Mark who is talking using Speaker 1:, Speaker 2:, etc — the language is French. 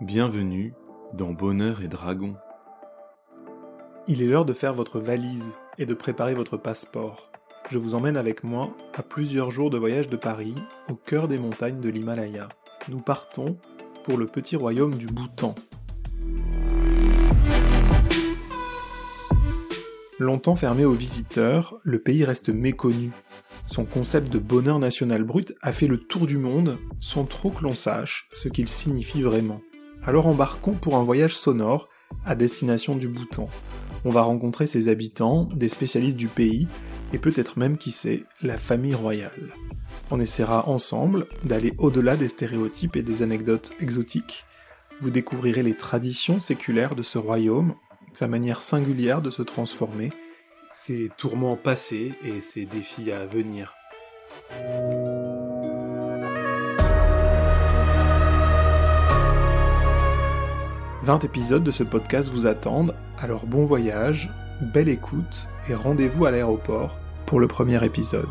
Speaker 1: Bienvenue dans Bonheur et Dragon.
Speaker 2: Il est l'heure de faire votre valise et de préparer votre passeport. Je vous emmène avec moi à plusieurs jours de voyage de Paris, au cœur des montagnes de l'Himalaya. Nous partons pour le petit royaume du Bhoutan. Longtemps fermé aux visiteurs, le pays reste méconnu. Son concept de bonheur national brut a fait le tour du monde sans trop que l'on sache ce qu'il signifie vraiment. Alors embarquons pour un voyage sonore à destination du Bhoutan. On va rencontrer ses habitants, des spécialistes du pays, et peut-être même, qui sait, la famille royale. On essaiera ensemble d'aller au-delà des stéréotypes et des anecdotes exotiques. Vous découvrirez les traditions séculaires de ce royaume, sa manière singulière de se transformer, ses tourments passés et ses défis à venir. 20 épisodes de ce podcast vous attendent, alors bon voyage, belle écoute et rendez-vous à l'aéroport pour le premier épisode.